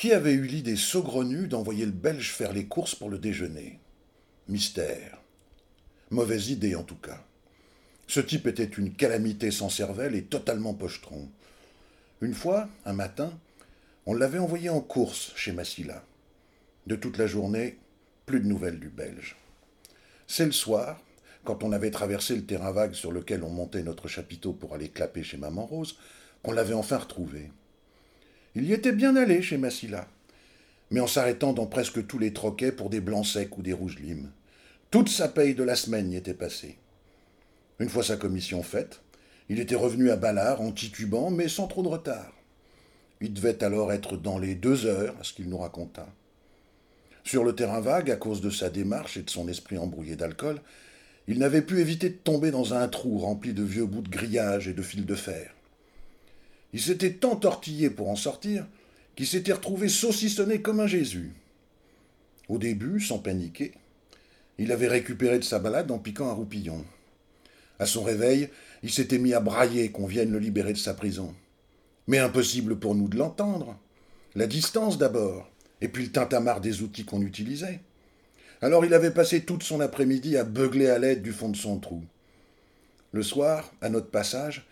Qui avait eu l'idée saugrenue d'envoyer le Belge faire les courses pour le déjeuner? Mystère. Mauvaise idée en tout cas. Ce type était une calamité sans cervelle et totalement pochetron. Une fois, un matin, on l'avait envoyé en course chez Massila. De toute la journée, plus de nouvelles du Belge. C'est le soir, quand on avait traversé le terrain vague sur lequel on montait notre chapiteau pour aller clapper chez Maman Rose, qu'on l'avait enfin retrouvé. Il y était bien allé chez Massila, mais en s'arrêtant dans presque tous les troquets pour des blancs secs ou des rouges limes. Toute sa paye de la semaine y était passée. Une fois sa commission faite, il était revenu à Ballard en titubant, mais sans trop de retard. Il devait alors être dans les deux heures, à ce qu'il nous raconta. Sur le terrain vague, à cause de sa démarche et de son esprit embrouillé d'alcool, il n'avait pu éviter de tomber dans un trou rempli de vieux bouts de grillage et de fils de fer. Il s'était tant tortillé pour en sortir qu'il s'était retrouvé saucissonné comme un Jésus. Au début, sans paniquer, il avait récupéré de sa balade en piquant un roupillon. À son réveil, il s'était mis à brailler qu'on vienne le libérer de sa prison. Mais impossible pour nous de l'entendre. La distance d'abord, et puis le tintamarre des outils qu'on utilisait. Alors il avait passé toute son après-midi à beugler à l'aide du fond de son trou. Le soir, à notre passage,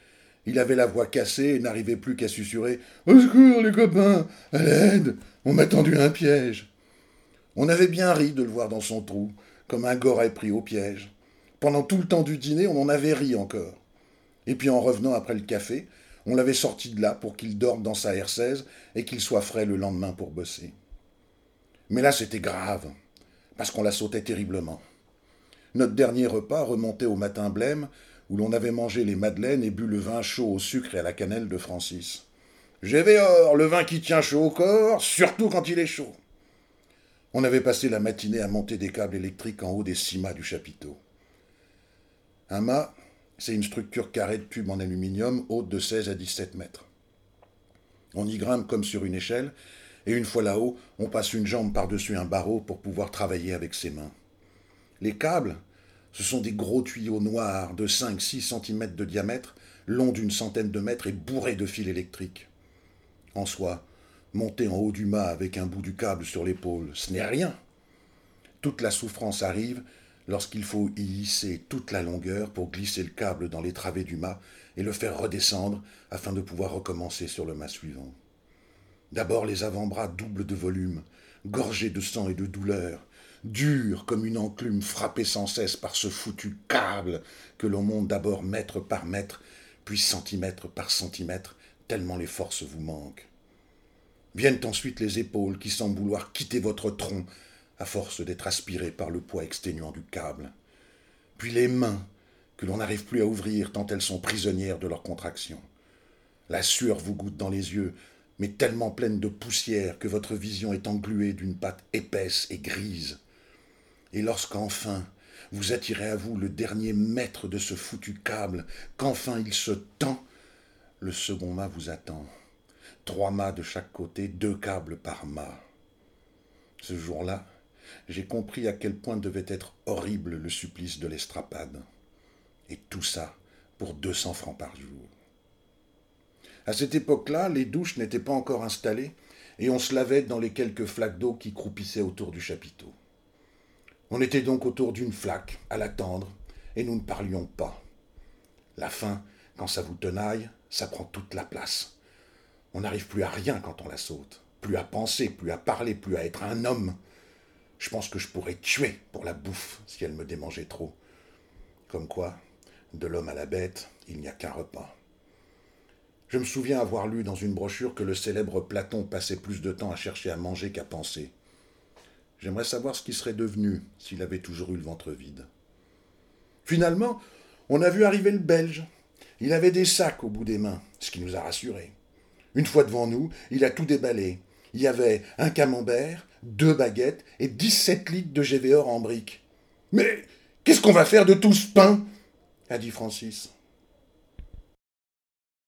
il avait la voix cassée et n'arrivait plus qu'à susurrer Au secours, les copains À l'aide On m'a tendu un piège On avait bien ri de le voir dans son trou, comme un goret pris au piège. Pendant tout le temps du dîner, on en avait ri encore. Et puis en revenant après le café, on l'avait sorti de là pour qu'il dorme dans sa R16 et qu'il soit frais le lendemain pour bosser. Mais là, c'était grave, parce qu'on la sautait terriblement. Notre dernier repas remontait au matin blême, où l'on avait mangé les madeleines et bu le vin chaud au sucre et à la cannelle de Francis. or, le vin qui tient chaud au corps, surtout quand il est chaud. On avait passé la matinée à monter des câbles électriques en haut des six mâts du chapiteau. Un mât, c'est une structure carrée de tubes en aluminium haute de 16 à 17 mètres. On y grimpe comme sur une échelle, et une fois là-haut, on passe une jambe par-dessus un barreau pour pouvoir travailler avec ses mains. Les câbles, ce sont des gros tuyaux noirs de 5-6 cm de diamètre, longs d'une centaine de mètres et bourrés de fils électriques. En soi, monter en haut du mât avec un bout du câble sur l'épaule, ce n'est rien. Toute la souffrance arrive lorsqu'il faut y hisser toute la longueur pour glisser le câble dans les travées du mât et le faire redescendre afin de pouvoir recommencer sur le mât suivant. D'abord les avant-bras doubles de volume, gorgés de sang et de douleur, dur comme une enclume frappée sans cesse par ce foutu câble que l'on monte d'abord mètre par mètre, puis centimètre par centimètre, tellement les forces vous manquent. Viennent ensuite les épaules qui semblent vouloir quitter votre tronc à force d'être aspirées par le poids exténuant du câble. Puis les mains que l'on n'arrive plus à ouvrir tant elles sont prisonnières de leur contraction. La sueur vous goutte dans les yeux, mais tellement pleine de poussière que votre vision est engluée d'une pâte épaisse et grise. Et lorsqu'enfin vous attirez à vous le dernier mètre de ce foutu câble, qu'enfin il se tend, le second mât vous attend. Trois mâts de chaque côté, deux câbles par mât. Ce jour-là, j'ai compris à quel point devait être horrible le supplice de l'estrapade. Et tout ça pour deux cents francs par jour. À cette époque-là, les douches n'étaient pas encore installées et on se lavait dans les quelques flaques d'eau qui croupissaient autour du chapiteau. On était donc autour d'une flaque, à l'attendre, et nous ne parlions pas. La faim, quand ça vous tenaille, ça prend toute la place. On n'arrive plus à rien quand on la saute, plus à penser, plus à parler, plus à être un homme. Je pense que je pourrais tuer pour la bouffe si elle me démangeait trop. Comme quoi, de l'homme à la bête, il n'y a qu'un repas. Je me souviens avoir lu dans une brochure que le célèbre Platon passait plus de temps à chercher à manger qu'à penser. J'aimerais savoir ce qui serait devenu s'il avait toujours eu le ventre vide. Finalement, on a vu arriver le Belge. Il avait des sacs au bout des mains, ce qui nous a rassurés. Une fois devant nous, il a tout déballé. Il y avait un camembert, deux baguettes et dix-sept litres de GVOR en briques. Mais qu'est-ce qu'on va faire de tout ce pain? a dit Francis.